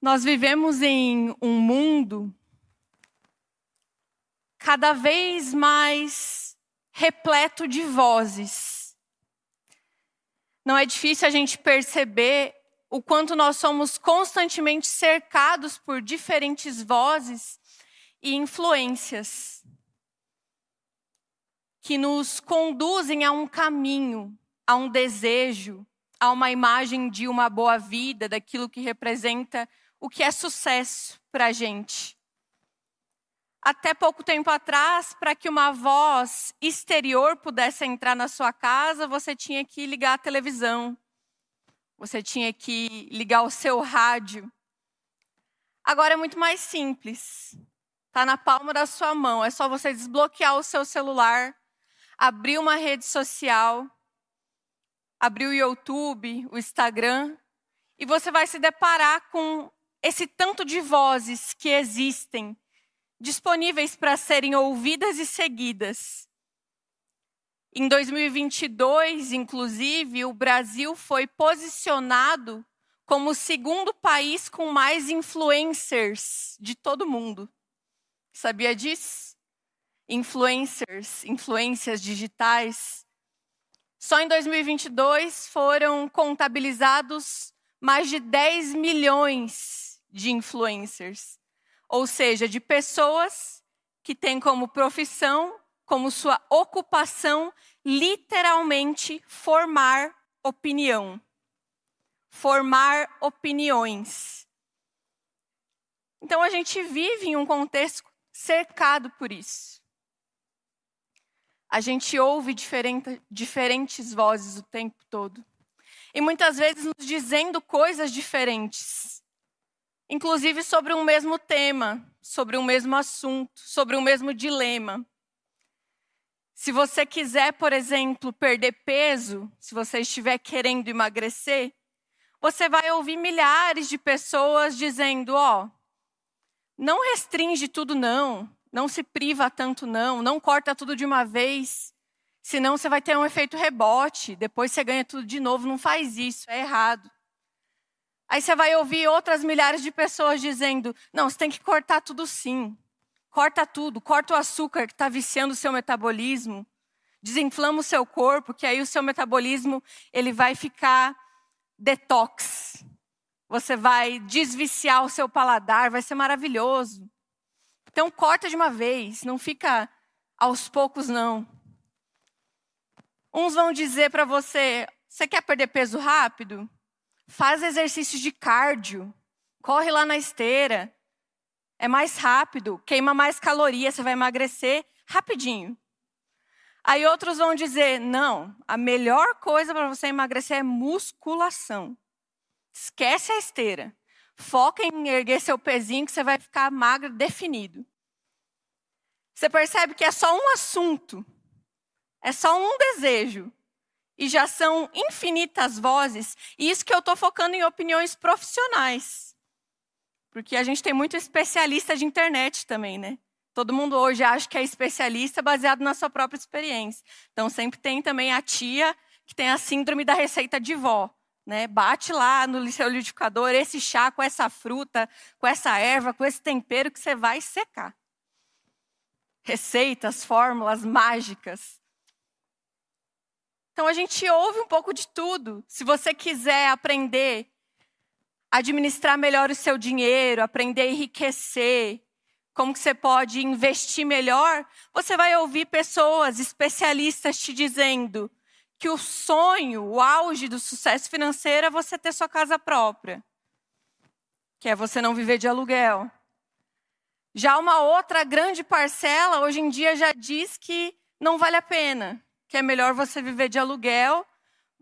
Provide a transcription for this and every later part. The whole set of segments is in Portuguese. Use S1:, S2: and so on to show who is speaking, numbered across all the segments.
S1: Nós vivemos em um mundo cada vez mais repleto de vozes. Não é difícil a gente perceber o quanto nós somos constantemente cercados por diferentes vozes e influências que nos conduzem a um caminho, a um desejo, a uma imagem de uma boa vida, daquilo que representa o que é sucesso para a gente. Até pouco tempo atrás, para que uma voz exterior pudesse entrar na sua casa, você tinha que ligar a televisão, você tinha que ligar o seu rádio. Agora é muito mais simples. Está na palma da sua mão. É só você desbloquear o seu celular, abrir uma rede social, abrir o YouTube, o Instagram, e você vai se deparar com esse tanto de vozes que existem, disponíveis para serem ouvidas e seguidas. Em 2022, inclusive, o Brasil foi posicionado como o segundo país com mais influencers de todo mundo. Sabia disso? Influencers, influências digitais. Só em 2022 foram contabilizados mais de 10 milhões de influencers, ou seja, de pessoas que têm como profissão, como sua ocupação, literalmente formar opinião, formar opiniões. Então a gente vive em um contexto cercado por isso. A gente ouve diferente, diferentes vozes o tempo todo. E muitas vezes nos dizendo coisas diferentes inclusive sobre um mesmo tema, sobre um mesmo assunto, sobre um mesmo dilema. Se você quiser, por exemplo, perder peso, se você estiver querendo emagrecer, você vai ouvir milhares de pessoas dizendo: ó, oh, não restringe tudo, não, não se priva tanto, não, não corta tudo de uma vez, senão você vai ter um efeito rebote, depois você ganha tudo de novo, não faz isso, é errado. Aí você vai ouvir outras milhares de pessoas dizendo: não, você tem que cortar tudo sim. Corta tudo, corta o açúcar que está viciando o seu metabolismo, desinflama o seu corpo, que aí o seu metabolismo ele vai ficar detox. Você vai desviciar o seu paladar, vai ser maravilhoso. Então corta de uma vez, não fica aos poucos não. Uns vão dizer para você: você quer perder peso rápido? Faz exercício de cardio. Corre lá na esteira. É mais rápido, queima mais calorias, você vai emagrecer rapidinho. Aí outros vão dizer: não, a melhor coisa para você emagrecer é musculação. Esquece a esteira. Foca em erguer seu pezinho que você vai ficar magro definido. Você percebe que é só um assunto, é só um desejo, e já são infinitas vozes, e isso que eu estou focando em opiniões profissionais. Porque a gente tem muito especialista de internet também, né? Todo mundo hoje acha que é especialista baseado na sua própria experiência. Então sempre tem também a tia que tem a síndrome da receita de vó. Né? Bate lá no seu liquidificador esse chá com essa fruta, com essa erva, com esse tempero que você vai secar. Receitas, fórmulas mágicas. Então a gente ouve um pouco de tudo. Se você quiser aprender a administrar melhor o seu dinheiro, aprender a enriquecer, como que você pode investir melhor, você vai ouvir pessoas especialistas te dizendo que o sonho, o auge do sucesso financeiro é você ter sua casa própria. Que é você não viver de aluguel. Já uma outra grande parcela hoje em dia já diz que não vale a pena que é melhor você viver de aluguel,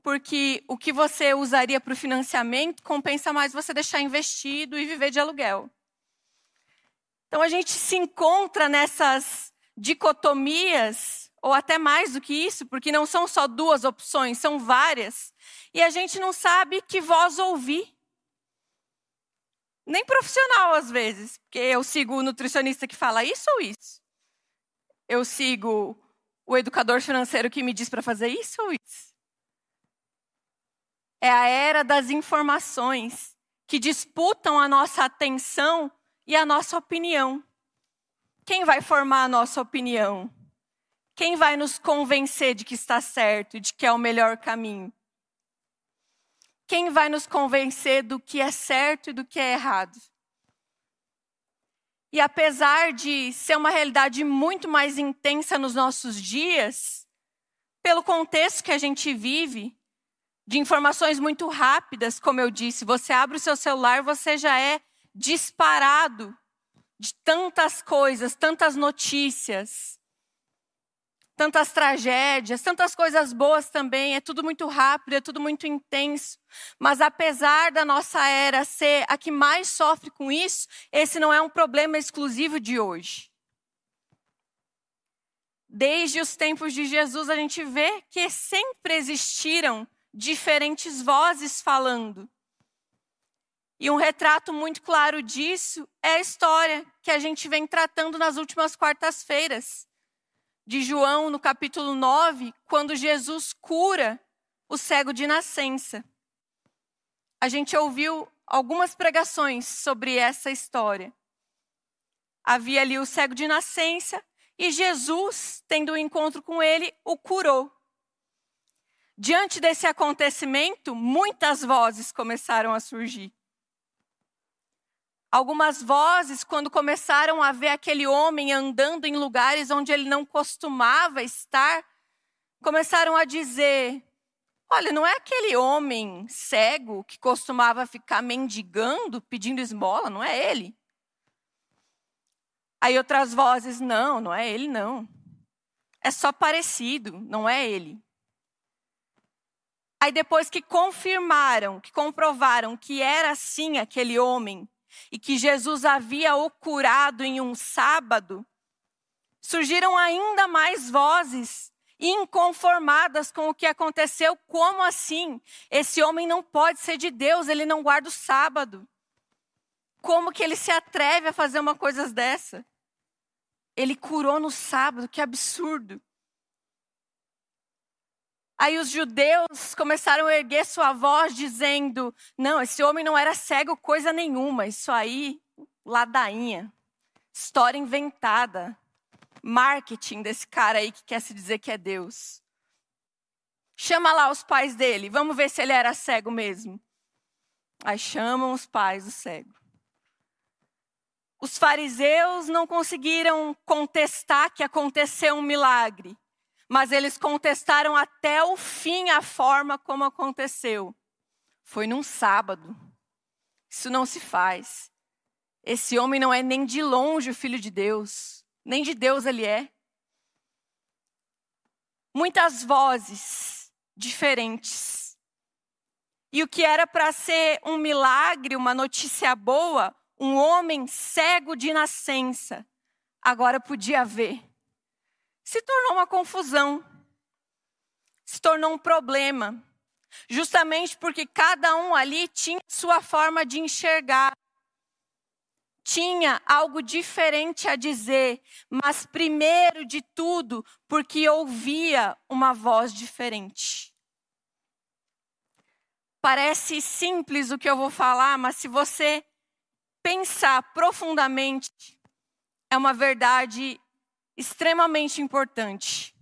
S1: porque o que você usaria para o financiamento compensa mais você deixar investido e viver de aluguel. Então a gente se encontra nessas dicotomias, ou até mais do que isso, porque não são só duas opções, são várias, e a gente não sabe que voz ouvir. Nem profissional, às vezes, porque eu sigo o nutricionista que fala isso ou isso. Eu sigo o educador financeiro que me diz para fazer isso ou isso? É a era das informações. que disputam a nossa atenção e a nossa opinião. Quem vai formar a nossa opinião? Quem vai nos convencer de que está certo e de que é o melhor caminho? Quem vai nos convencer do que é certo e do que é errado? E apesar de ser uma realidade muito mais intensa nos nossos dias, pelo contexto que a gente vive, de informações muito rápidas, como eu disse, você abre o seu celular, você já é disparado de tantas coisas, tantas notícias, tantas tragédias, tantas coisas boas também, é tudo muito rápido, é tudo muito intenso. Mas apesar da nossa era ser a que mais sofre com isso, esse não é um problema exclusivo de hoje. Desde os tempos de Jesus, a gente vê que sempre existiram diferentes vozes falando. E um retrato muito claro disso é a história que a gente vem tratando nas últimas quartas-feiras. De João, no capítulo 9, quando Jesus cura o cego de nascença. A gente ouviu algumas pregações sobre essa história. Havia ali o cego de nascença e Jesus, tendo um encontro com ele, o curou. Diante desse acontecimento, muitas vozes começaram a surgir. Algumas vozes, quando começaram a ver aquele homem andando em lugares onde ele não costumava estar, começaram a dizer: Olha, não é aquele homem cego que costumava ficar mendigando, pedindo esmola, não é ele? Aí outras vozes: Não, não é ele, não. É só parecido, não é ele. Aí depois que confirmaram, que comprovaram que era sim aquele homem, e que Jesus havia o curado em um sábado, surgiram ainda mais vozes inconformadas com o que aconteceu. Como assim? Esse homem não pode ser de Deus, ele não guarda o sábado. Como que ele se atreve a fazer uma coisa dessa? Ele curou no sábado, que absurdo. Aí os judeus começaram a erguer sua voz dizendo: Não, esse homem não era cego coisa nenhuma, isso aí, ladainha, história inventada, marketing desse cara aí que quer se dizer que é Deus. Chama lá os pais dele, vamos ver se ele era cego mesmo. Aí chamam os pais do cego. Os fariseus não conseguiram contestar que aconteceu um milagre mas eles contestaram até o fim a forma como aconteceu. Foi num sábado. Isso não se faz. Esse homem não é nem de longe o filho de Deus, nem de Deus ele é. Muitas vozes diferentes. E o que era para ser um milagre, uma notícia boa, um homem cego de nascença, agora podia ver se tornou uma confusão, se tornou um problema, justamente porque cada um ali tinha sua forma de enxergar, tinha algo diferente a dizer, mas primeiro de tudo, porque ouvia uma voz diferente. Parece simples o que eu vou falar, mas se você pensar profundamente, é uma verdade extremamente importante.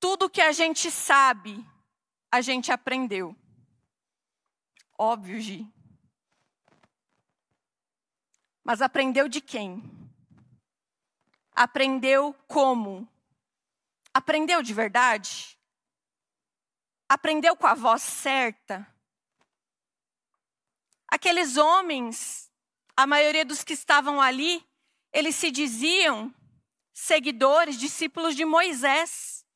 S1: Tudo que a gente sabe, a gente aprendeu. Óbvio, Gi. Mas aprendeu de quem? Aprendeu como? Aprendeu de verdade? Aprendeu com a voz certa? Aqueles homens, a maioria dos que estavam ali, eles se diziam seguidores, discípulos de Moisés.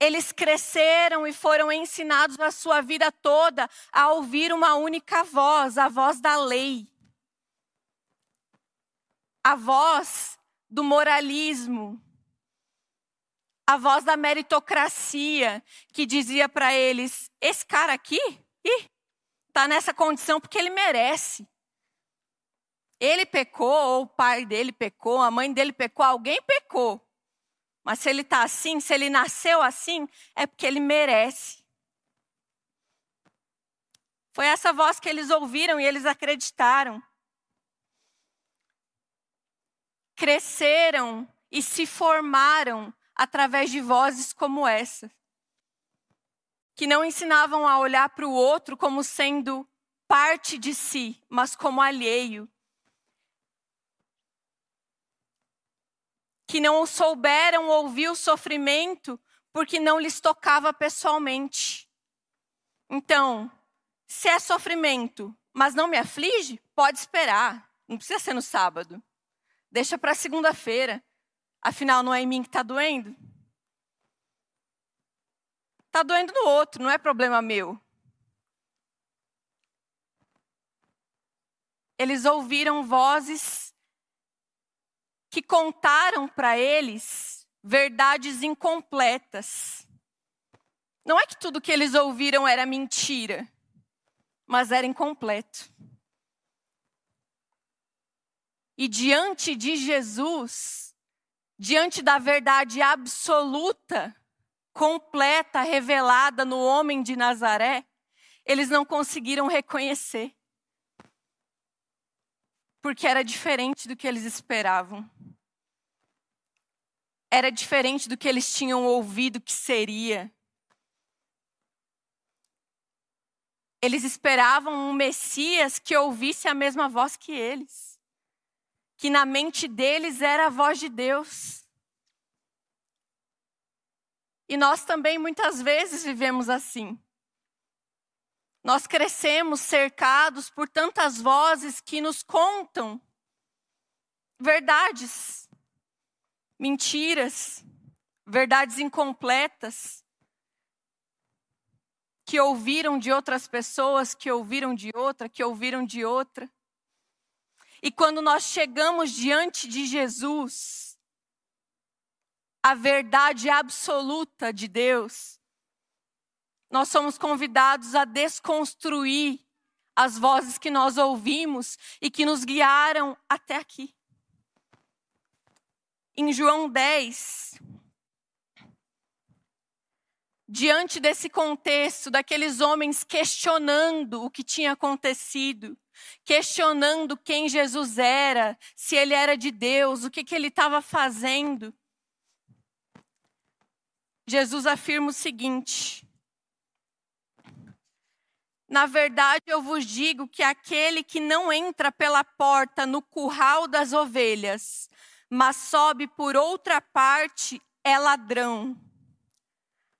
S1: Eles cresceram e foram ensinados a sua vida toda a ouvir uma única voz, a voz da lei. A voz do moralismo. A voz da meritocracia, que dizia para eles: esse cara aqui, está nessa condição porque ele merece. Ele pecou, ou o pai dele pecou, a mãe dele pecou, alguém pecou. Mas se ele está assim, se ele nasceu assim, é porque ele merece. Foi essa voz que eles ouviram e eles acreditaram. Cresceram e se formaram através de vozes como essa, que não ensinavam a olhar para o outro como sendo parte de si, mas como alheio. Que não souberam ouvir o sofrimento porque não lhes tocava pessoalmente. Então, se é sofrimento, mas não me aflige, pode esperar. Não precisa ser no sábado. Deixa para segunda-feira. Afinal, não é em mim que está doendo? Está doendo no outro, não é problema meu. Eles ouviram vozes que contaram para eles verdades incompletas. Não é que tudo que eles ouviram era mentira, mas era incompleto. E diante de Jesus, diante da verdade absoluta, completa, revelada no homem de Nazaré, eles não conseguiram reconhecer. Porque era diferente do que eles esperavam. Era diferente do que eles tinham ouvido que seria. Eles esperavam um Messias que ouvisse a mesma voz que eles, que na mente deles era a voz de Deus. E nós também muitas vezes vivemos assim. Nós crescemos cercados por tantas vozes que nos contam verdades, mentiras, verdades incompletas, que ouviram de outras pessoas, que ouviram de outra, que ouviram de outra. E quando nós chegamos diante de Jesus, a verdade absoluta de Deus, nós somos convidados a desconstruir as vozes que nós ouvimos e que nos guiaram até aqui. Em João 10, diante desse contexto, daqueles homens questionando o que tinha acontecido, questionando quem Jesus era, se ele era de Deus, o que, que ele estava fazendo. Jesus afirma o seguinte: Na verdade, eu vos digo que aquele que não entra pela porta no curral das ovelhas, mas sobe por outra parte, é ladrão.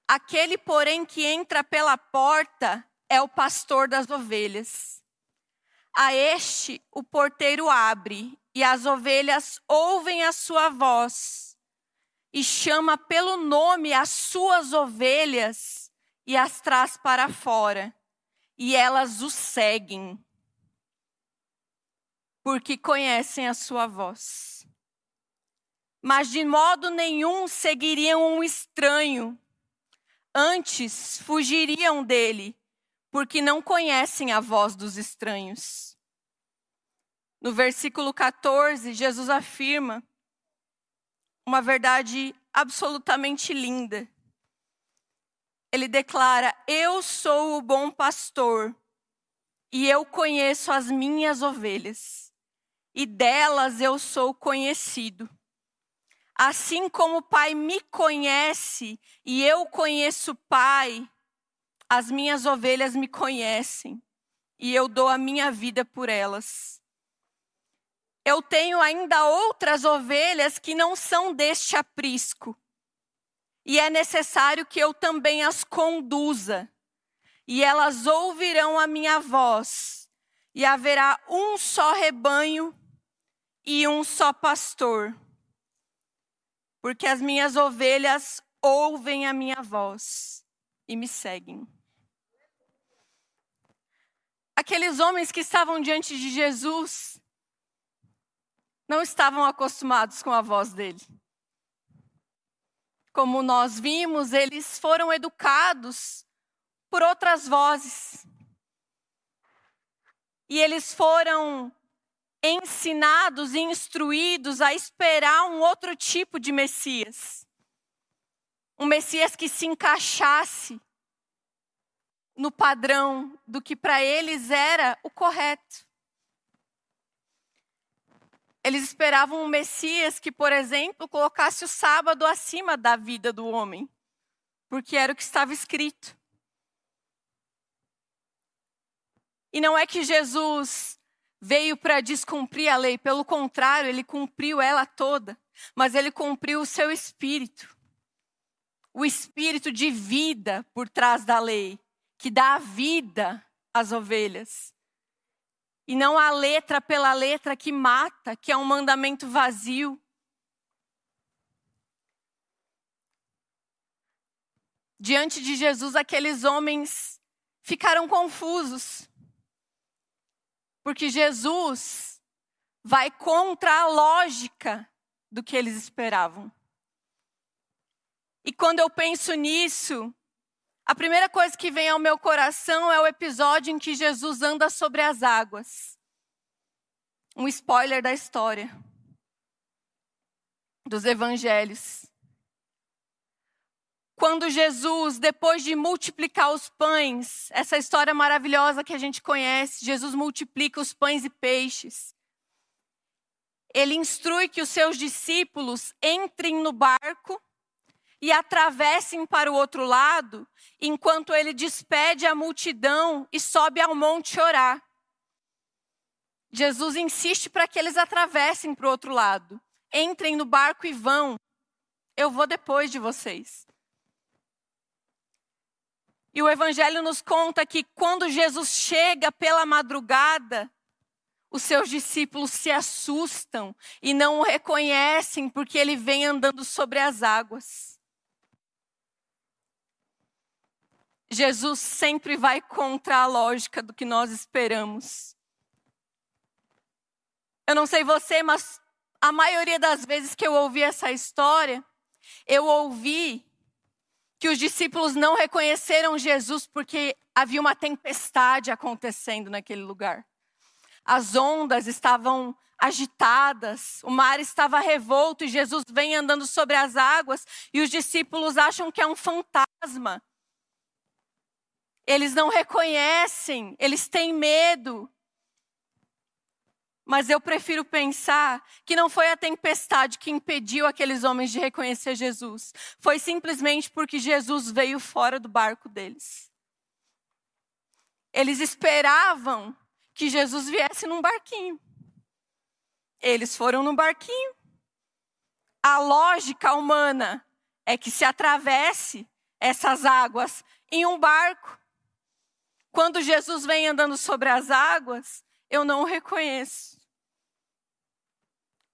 S1: Aquele, porém, que entra pela porta é o pastor das ovelhas. A este o porteiro abre, e as ovelhas ouvem a sua voz, e chama pelo nome as suas ovelhas e as traz para fora, e elas o seguem, porque conhecem a sua voz. Mas de modo nenhum seguiriam um estranho Antes fugiriam dele, porque não conhecem a voz dos estranhos. No versículo 14, Jesus afirma uma verdade absolutamente linda. Ele declara: Eu sou o bom pastor e eu conheço as minhas ovelhas, e delas eu sou conhecido. Assim como o Pai me conhece e eu conheço o Pai, as minhas ovelhas me conhecem e eu dou a minha vida por elas. Eu tenho ainda outras ovelhas que não são deste aprisco, e é necessário que eu também as conduza, e elas ouvirão a minha voz, e haverá um só rebanho e um só pastor porque as minhas ovelhas ouvem a minha voz e me seguem. Aqueles homens que estavam diante de Jesus não estavam acostumados com a voz dele. Como nós vimos, eles foram educados por outras vozes. E eles foram ensinados e instruídos a esperar um outro tipo de Messias. Um Messias que se encaixasse no padrão do que para eles era o correto. Eles esperavam um Messias que, por exemplo, colocasse o sábado acima da vida do homem, porque era o que estava escrito. E não é que Jesus veio para descumprir a lei, pelo contrário, ele cumpriu ela toda, mas ele cumpriu o seu espírito. O espírito de vida por trás da lei, que dá vida às ovelhas. E não a letra pela letra que mata, que é um mandamento vazio. Diante de Jesus, aqueles homens ficaram confusos. Porque Jesus vai contra a lógica do que eles esperavam. E quando eu penso nisso, a primeira coisa que vem ao meu coração é o episódio em que Jesus anda sobre as águas. Um spoiler da história dos evangelhos. Quando Jesus, depois de multiplicar os pães, essa história maravilhosa que a gente conhece, Jesus multiplica os pães e peixes. Ele instrui que os seus discípulos entrem no barco e atravessem para o outro lado, enquanto ele despede a multidão e sobe ao monte orar. Jesus insiste para que eles atravessem para o outro lado. Entrem no barco e vão. Eu vou depois de vocês. E o Evangelho nos conta que quando Jesus chega pela madrugada, os seus discípulos se assustam e não o reconhecem porque ele vem andando sobre as águas. Jesus sempre vai contra a lógica do que nós esperamos. Eu não sei você, mas a maioria das vezes que eu ouvi essa história, eu ouvi que os discípulos não reconheceram Jesus porque havia uma tempestade acontecendo naquele lugar. As ondas estavam agitadas, o mar estava revolto e Jesus vem andando sobre as águas e os discípulos acham que é um fantasma. Eles não reconhecem, eles têm medo. Mas eu prefiro pensar que não foi a tempestade que impediu aqueles homens de reconhecer Jesus. Foi simplesmente porque Jesus veio fora do barco deles. Eles esperavam que Jesus viesse num barquinho. Eles foram no barquinho. A lógica humana é que se atravesse essas águas em um barco. Quando Jesus vem andando sobre as águas, eu não o reconheço.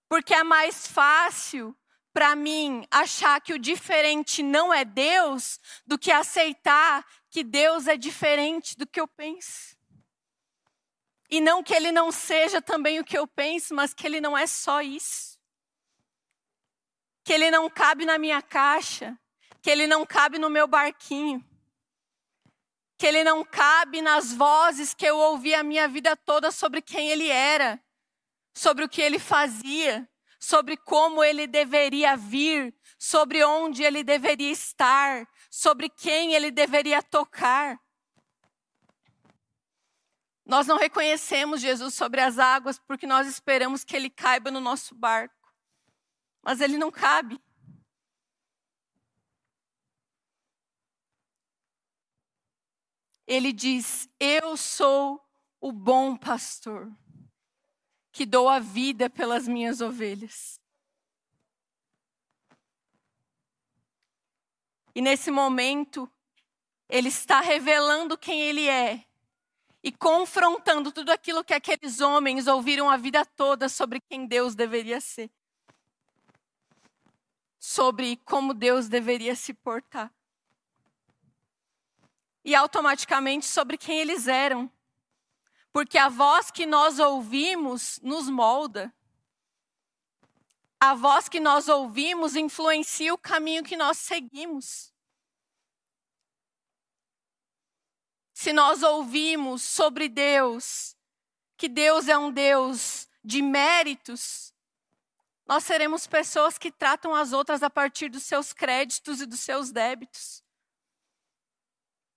S1: Porque é mais fácil para mim achar que o diferente não é Deus do que aceitar que Deus é diferente do que eu penso. E não que ele não seja também o que eu penso, mas que ele não é só isso. Que ele não cabe na minha caixa, que ele não cabe no meu barquinho que ele não cabe nas vozes que eu ouvi a minha vida toda sobre quem ele era, sobre o que ele fazia, sobre como ele deveria vir, sobre onde ele deveria estar, sobre quem ele deveria tocar. Nós não reconhecemos Jesus sobre as águas porque nós esperamos que ele caiba no nosso barco, mas ele não cabe. Ele diz: Eu sou o bom pastor, que dou a vida pelas minhas ovelhas. E nesse momento, ele está revelando quem ele é e confrontando tudo aquilo que aqueles homens ouviram a vida toda sobre quem Deus deveria ser. Sobre como Deus deveria se portar e automaticamente sobre quem eles eram. Porque a voz que nós ouvimos nos molda. A voz que nós ouvimos influencia o caminho que nós seguimos. Se nós ouvimos sobre Deus, que Deus é um Deus de méritos, nós seremos pessoas que tratam as outras a partir dos seus créditos e dos seus débitos.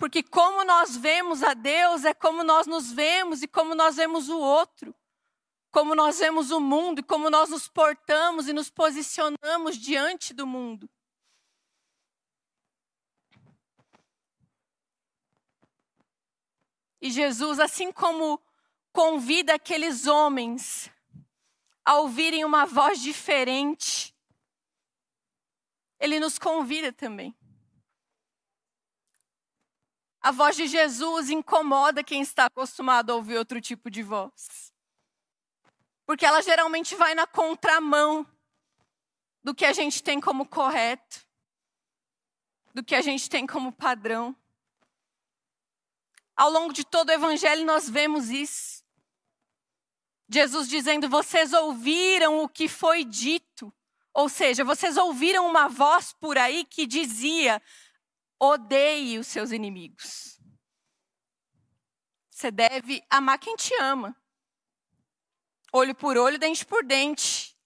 S1: Porque como nós vemos a Deus é como nós nos vemos e como nós vemos o outro. Como nós vemos o mundo e como nós nos portamos e nos posicionamos diante do mundo. E Jesus, assim como convida aqueles homens a ouvirem uma voz diferente, ele nos convida também. A voz de Jesus incomoda quem está acostumado a ouvir outro tipo de voz. Porque ela geralmente vai na contramão do que a gente tem como correto, do que a gente tem como padrão. Ao longo de todo o evangelho nós vemos isso. Jesus dizendo: Vocês ouviram o que foi dito. Ou seja, vocês ouviram uma voz por aí que dizia: odeie os seus inimigos. Você deve amar quem te ama. Olho por olho, dente por dente.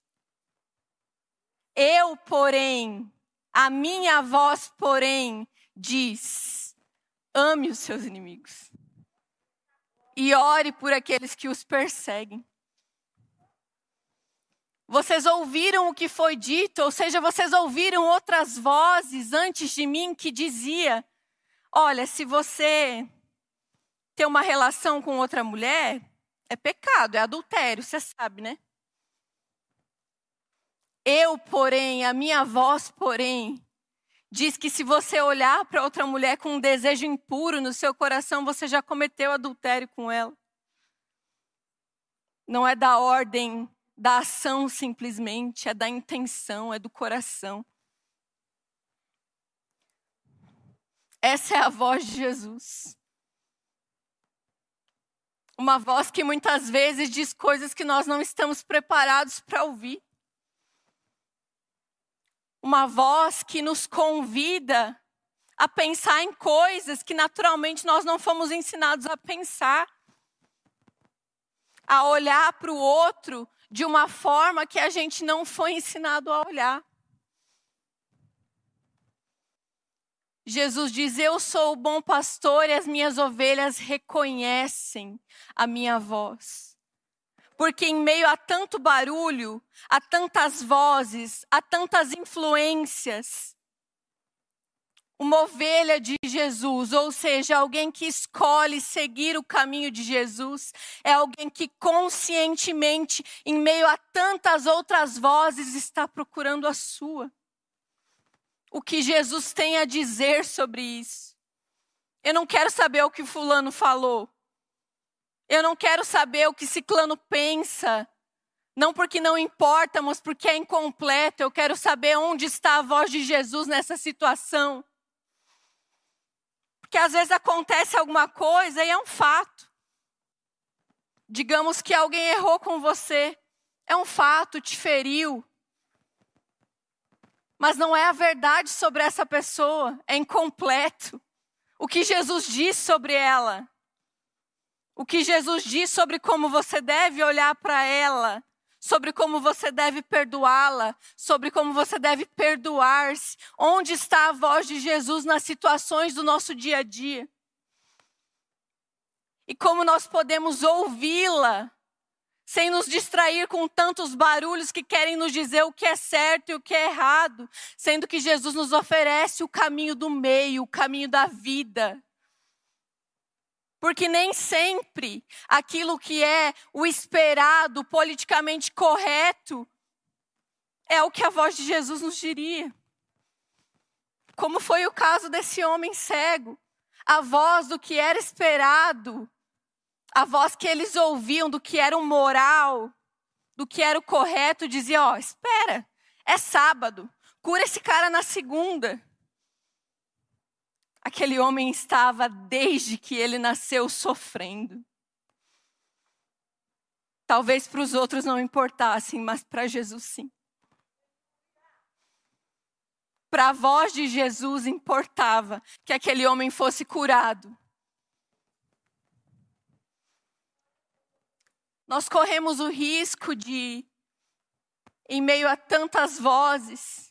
S1: Eu, porém, a minha voz, porém, diz: Ame os seus inimigos. E ore por aqueles que os perseguem. Vocês ouviram o que foi dito, ou seja, vocês ouviram outras vozes antes de mim que dizia: "Olha, se você ter uma relação com outra mulher, é pecado, é adultério, você sabe, né? Eu, porém, a minha voz, porém, diz que se você olhar para outra mulher com um desejo impuro no seu coração, você já cometeu adultério com ela. Não é da ordem da ação simplesmente, é da intenção, é do coração. Essa é a voz de Jesus. Uma voz que muitas vezes diz coisas que nós não estamos preparados para ouvir uma voz que nos convida a pensar em coisas que naturalmente nós não fomos ensinados a pensar. A olhar para o outro de uma forma que a gente não foi ensinado a olhar. Jesus diz: Eu sou o bom pastor e as minhas ovelhas reconhecem a minha voz. Porque em meio a tanto barulho, a tantas vozes, a tantas influências, uma ovelha de Jesus, ou seja, alguém que escolhe seguir o caminho de Jesus, é alguém que conscientemente, em meio a tantas outras vozes, está procurando a sua. O que Jesus tem a dizer sobre isso? Eu não quero saber o que Fulano falou. Eu não quero saber o que Ciclano pensa. Não porque não importa, mas porque é incompleto. Eu quero saber onde está a voz de Jesus nessa situação. Porque às vezes acontece alguma coisa e é um fato. Digamos que alguém errou com você. É um fato, te feriu. Mas não é a verdade sobre essa pessoa, é incompleto. O que Jesus diz sobre ela o que Jesus diz sobre como você deve olhar para ela, sobre como você deve perdoá-la, sobre como você deve perdoar-se. Onde está a voz de Jesus nas situações do nosso dia a dia? E como nós podemos ouvi-la sem nos distrair com tantos barulhos que querem nos dizer o que é certo e o que é errado, sendo que Jesus nos oferece o caminho do meio, o caminho da vida. Porque nem sempre aquilo que é o esperado, politicamente correto, é o que a voz de Jesus nos diria. Como foi o caso desse homem cego. A voz do que era esperado, a voz que eles ouviam do que era o moral, do que era o correto, dizia: Ó, oh, espera, é sábado, cura esse cara na segunda. Aquele homem estava, desde que ele nasceu, sofrendo. Talvez para os outros não importassem, mas para Jesus sim. Para a voz de Jesus importava que aquele homem fosse curado. Nós corremos o risco de, em meio a tantas vozes,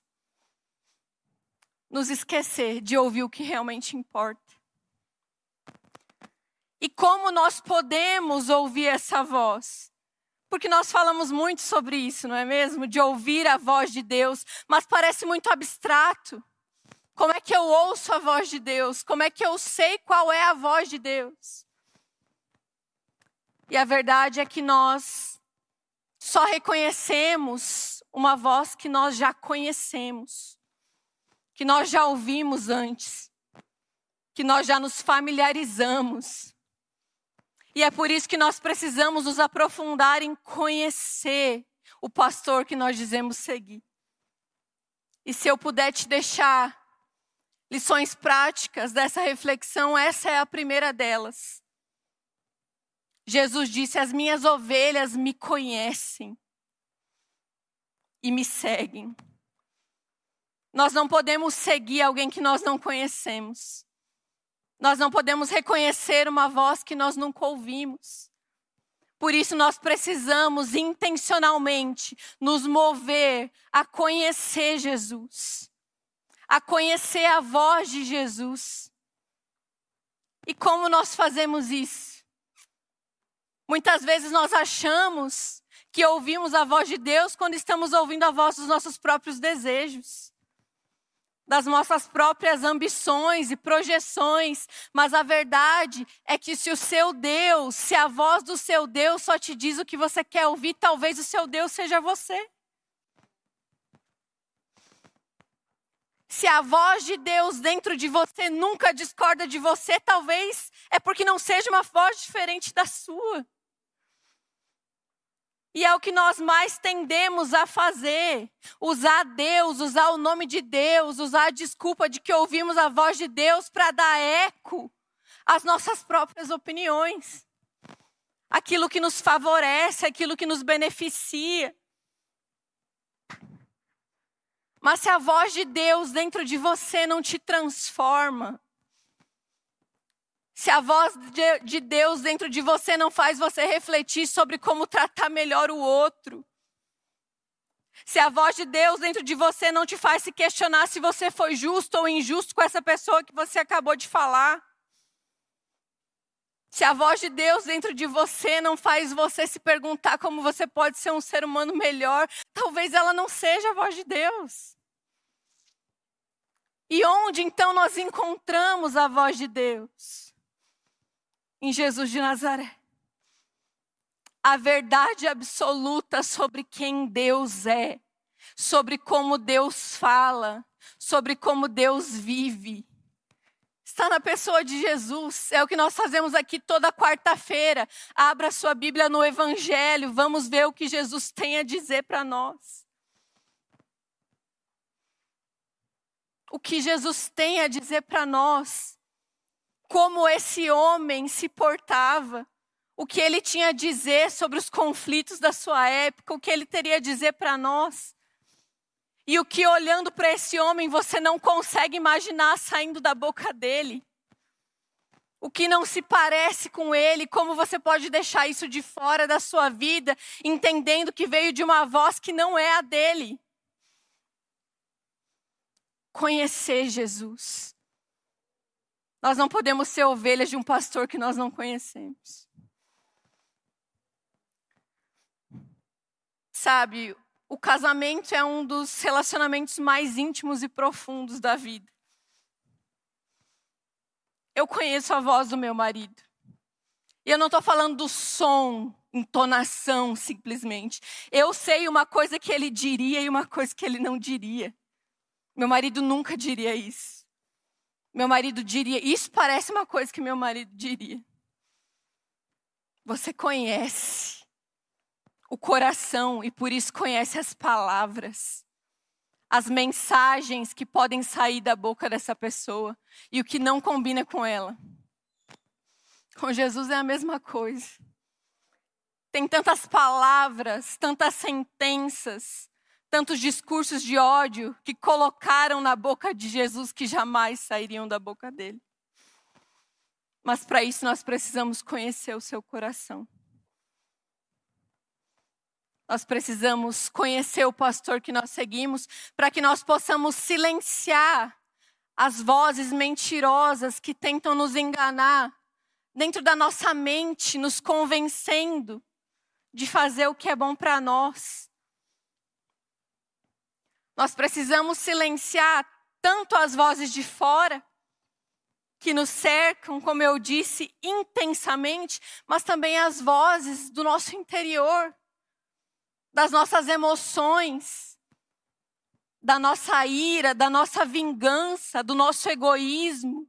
S1: nos esquecer de ouvir o que realmente importa. E como nós podemos ouvir essa voz? Porque nós falamos muito sobre isso, não é mesmo? De ouvir a voz de Deus, mas parece muito abstrato. Como é que eu ouço a voz de Deus? Como é que eu sei qual é a voz de Deus? E a verdade é que nós só reconhecemos uma voz que nós já conhecemos, que nós já ouvimos antes, que nós já nos familiarizamos. E é por isso que nós precisamos nos aprofundar em conhecer o pastor que nós dizemos seguir. E se eu puder te deixar lições práticas dessa reflexão, essa é a primeira delas. Jesus disse: As minhas ovelhas me conhecem e me seguem. Nós não podemos seguir alguém que nós não conhecemos. Nós não podemos reconhecer uma voz que nós nunca ouvimos. Por isso, nós precisamos intencionalmente nos mover a conhecer Jesus, a conhecer a voz de Jesus. E como nós fazemos isso? Muitas vezes nós achamos que ouvimos a voz de Deus quando estamos ouvindo a voz dos nossos próprios desejos das nossas próprias ambições e projeções, mas a verdade é que se o seu Deus, se a voz do seu Deus só te diz o que você quer ouvir, talvez o seu Deus seja você. Se a voz de Deus dentro de você nunca discorda de você, talvez é porque não seja uma voz diferente da sua. E é o que nós mais tendemos a fazer: usar Deus, usar o nome de Deus, usar a desculpa de que ouvimos a voz de Deus para dar eco às nossas próprias opiniões. Aquilo que nos favorece, aquilo que nos beneficia. Mas se a voz de Deus dentro de você não te transforma, se a voz de, de Deus dentro de você não faz você refletir sobre como tratar melhor o outro. Se a voz de Deus dentro de você não te faz se questionar se você foi justo ou injusto com essa pessoa que você acabou de falar. Se a voz de Deus dentro de você não faz você se perguntar como você pode ser um ser humano melhor, talvez ela não seja a voz de Deus. E onde então nós encontramos a voz de Deus? Em Jesus de Nazaré. A verdade absoluta sobre quem Deus é, sobre como Deus fala, sobre como Deus vive. Está na pessoa de Jesus. É o que nós fazemos aqui toda quarta-feira. Abra sua Bíblia no Evangelho. Vamos ver o que Jesus tem a dizer para nós. O que Jesus tem a dizer para nós como esse homem se portava, o que ele tinha a dizer sobre os conflitos da sua época, o que ele teria a dizer para nós. E o que olhando para esse homem você não consegue imaginar saindo da boca dele. O que não se parece com ele, como você pode deixar isso de fora da sua vida, entendendo que veio de uma voz que não é a dele. Conhecer Jesus nós não podemos ser ovelhas de um pastor que nós não conhecemos. Sabe, o casamento é um dos relacionamentos mais íntimos e profundos da vida. Eu conheço a voz do meu marido. E eu não estou falando do som, entonação, simplesmente. Eu sei uma coisa que ele diria e uma coisa que ele não diria. Meu marido nunca diria isso. Meu marido diria, isso parece uma coisa que meu marido diria. Você conhece o coração e por isso conhece as palavras, as mensagens que podem sair da boca dessa pessoa e o que não combina com ela. Com Jesus é a mesma coisa. Tem tantas palavras, tantas sentenças, tantos discursos de ódio que colocaram na boca de Jesus que jamais sairiam da boca dele. Mas para isso nós precisamos conhecer o seu coração. Nós precisamos conhecer o pastor que nós seguimos para que nós possamos silenciar as vozes mentirosas que tentam nos enganar dentro da nossa mente, nos convencendo de fazer o que é bom para nós. Nós precisamos silenciar tanto as vozes de fora, que nos cercam, como eu disse, intensamente, mas também as vozes do nosso interior, das nossas emoções, da nossa ira, da nossa vingança, do nosso egoísmo.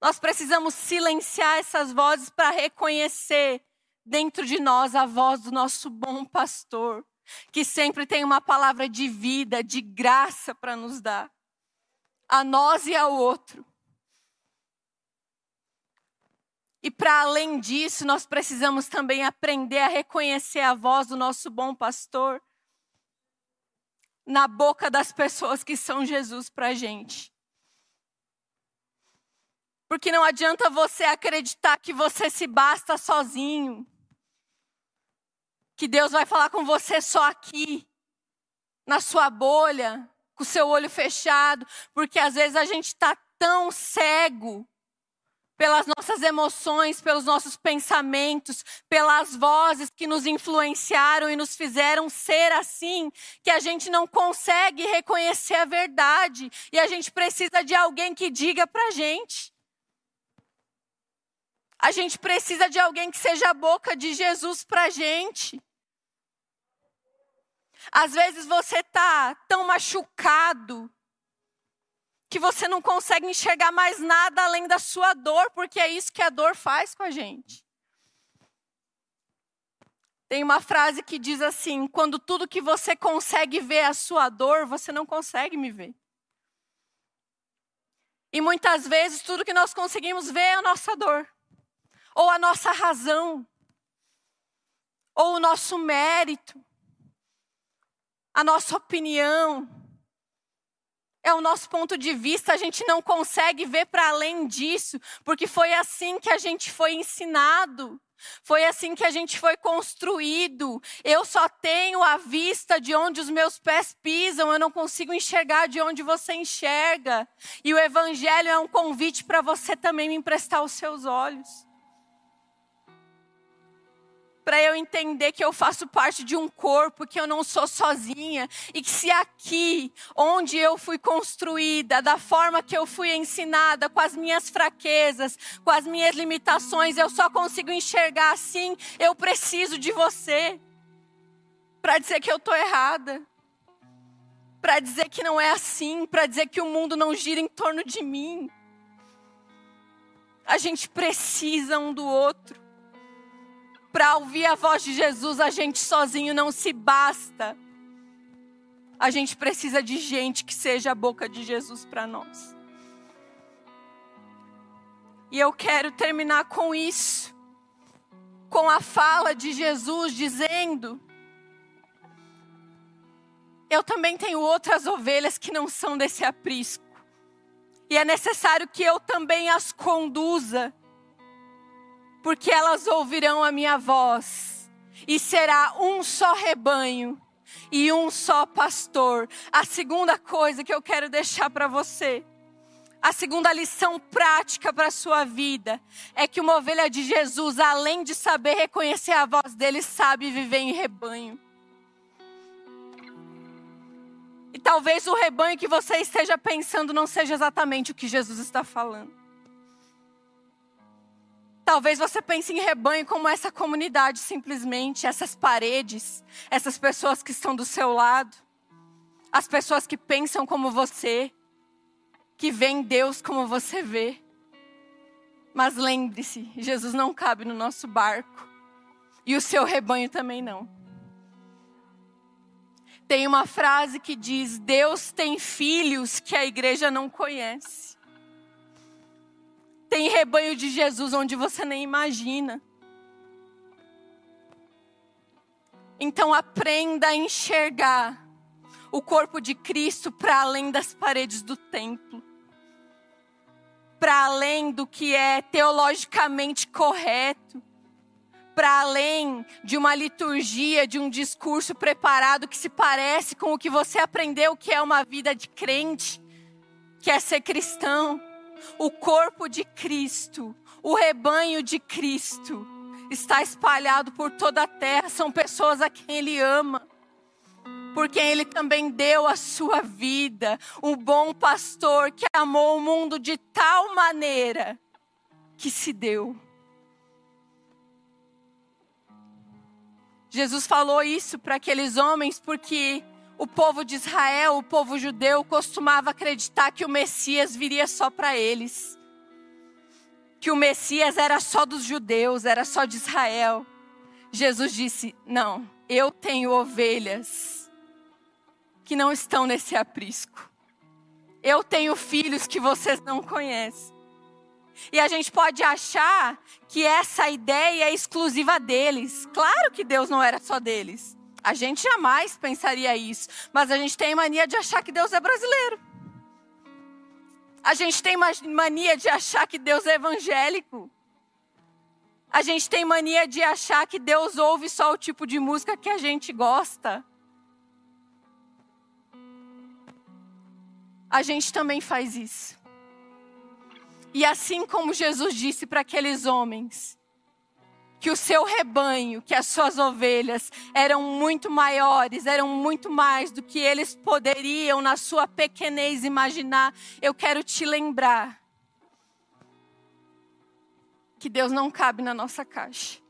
S1: Nós precisamos silenciar essas vozes para reconhecer dentro de nós a voz do nosso bom pastor, que sempre tem uma palavra de vida, de graça para nos dar, a nós e ao outro. E para além disso, nós precisamos também aprender a reconhecer a voz do nosso bom pastor na boca das pessoas que são Jesus para a gente. Porque não adianta você acreditar que você se basta sozinho. Que Deus vai falar com você só aqui, na sua bolha, com o seu olho fechado. Porque às vezes a gente está tão cego pelas nossas emoções, pelos nossos pensamentos, pelas vozes que nos influenciaram e nos fizeram ser assim, que a gente não consegue reconhecer a verdade e a gente precisa de alguém que diga para gente. A gente precisa de alguém que seja a boca de Jesus para gente. Às vezes você tá tão machucado que você não consegue enxergar mais nada além da sua dor, porque é isso que a dor faz com a gente. Tem uma frase que diz assim: quando tudo que você consegue ver é a sua dor, você não consegue me ver. E muitas vezes tudo que nós conseguimos ver é a nossa dor, ou a nossa razão, ou o nosso mérito, a nossa opinião, é o nosso ponto de vista, a gente não consegue ver para além disso, porque foi assim que a gente foi ensinado. Foi assim que a gente foi construído. Eu só tenho a vista de onde os meus pés pisam, eu não consigo enxergar de onde você enxerga. E o Evangelho é um convite para você também me emprestar os seus olhos para eu entender que eu faço parte de um corpo, que eu não sou sozinha e que se aqui, onde eu fui construída, da forma que eu fui ensinada, com as minhas fraquezas, com as minhas limitações, eu só consigo enxergar assim, eu preciso de você para dizer que eu estou errada. Para dizer que não é assim, para dizer que o mundo não gira em torno de mim. A gente precisa um do outro para ouvir a voz de Jesus, a gente sozinho não se basta. A gente precisa de gente que seja a boca de Jesus para nós. E eu quero terminar com isso, com a fala de Jesus dizendo: Eu também tenho outras ovelhas que não são desse aprisco, e é necessário que eu também as conduza porque elas ouvirão a minha voz, e será um só rebanho e um só pastor. A segunda coisa que eu quero deixar para você, a segunda lição prática para a sua vida, é que uma ovelha de Jesus, além de saber reconhecer a voz dele, sabe viver em rebanho. E talvez o rebanho que você esteja pensando não seja exatamente o que Jesus está falando. Talvez você pense em rebanho como essa comunidade, simplesmente, essas paredes, essas pessoas que estão do seu lado, as pessoas que pensam como você, que veem Deus como você vê. Mas lembre-se, Jesus não cabe no nosso barco, e o seu rebanho também não. Tem uma frase que diz: Deus tem filhos que a igreja não conhece. Tem rebanho de Jesus onde você nem imagina. Então aprenda a enxergar o corpo de Cristo para além das paredes do templo. Para além do que é teologicamente correto. Para além de uma liturgia, de um discurso preparado que se parece com o que você aprendeu que é uma vida de crente, que é ser cristão O corpo de Cristo, o rebanho de Cristo, está espalhado por toda a terra. São pessoas a quem Ele ama porque ele também deu a sua vida, um bom pastor que amou o mundo de tal maneira que se deu. Jesus falou isso para aqueles homens porque o povo de Israel, o povo judeu, costumava acreditar que o Messias viria só para eles. Que o Messias era só dos judeus, era só de Israel. Jesus disse: Não, eu tenho ovelhas que não estão nesse aprisco. Eu tenho filhos que vocês não conhecem. E a gente pode achar que essa ideia é exclusiva deles. Claro que Deus não era só deles. A gente jamais pensaria isso. Mas a gente tem mania de achar que Deus é brasileiro. A gente tem mania de achar que Deus é evangélico. A gente tem mania de achar que Deus ouve só o tipo de música que a gente gosta. A gente também faz isso. E assim como Jesus disse para aqueles homens, que o seu rebanho, que as suas ovelhas eram muito maiores, eram muito mais do que eles poderiam, na sua pequenez, imaginar. Eu quero te lembrar que Deus não cabe na nossa caixa.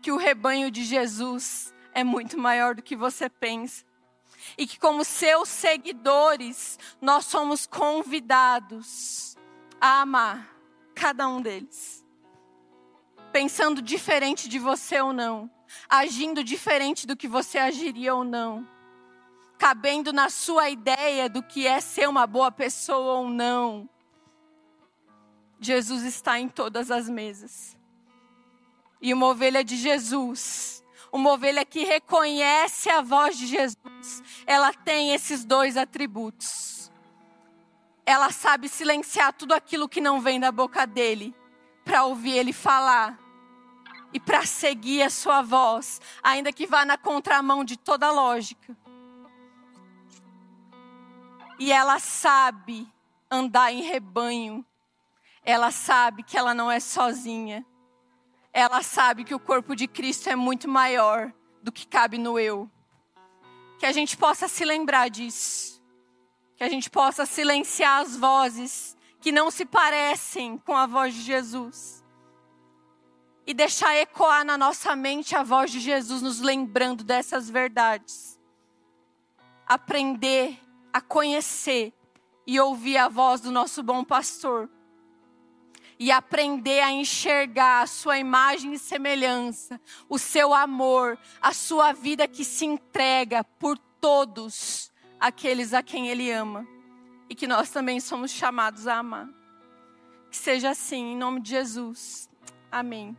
S1: Que o rebanho de Jesus é muito maior do que você pensa e que, como seus seguidores, nós somos convidados a amar cada um deles. Pensando diferente de você ou não, agindo diferente do que você agiria ou não, cabendo na sua ideia do que é ser uma boa pessoa ou não. Jesus está em todas as mesas. E uma ovelha de Jesus uma ovelha que reconhece a voz de Jesus, ela tem esses dois atributos. Ela sabe silenciar tudo aquilo que não vem da boca dele, para ouvir ele falar e para seguir a sua voz, ainda que vá na contramão de toda lógica. E ela sabe andar em rebanho. Ela sabe que ela não é sozinha ela sabe que o corpo de Cristo é muito maior do que cabe no eu. Que a gente possa se lembrar disso. Que a gente possa silenciar as vozes que não se parecem com a voz de Jesus. E deixar ecoar na nossa mente a voz de Jesus, nos lembrando dessas verdades. Aprender a conhecer e ouvir a voz do nosso bom pastor e aprender a enxergar a sua imagem e semelhança, o seu amor, a sua vida que se entrega por todos aqueles a quem Ele ama e que nós também somos chamados a amar. Que seja assim, em nome de Jesus. Amém.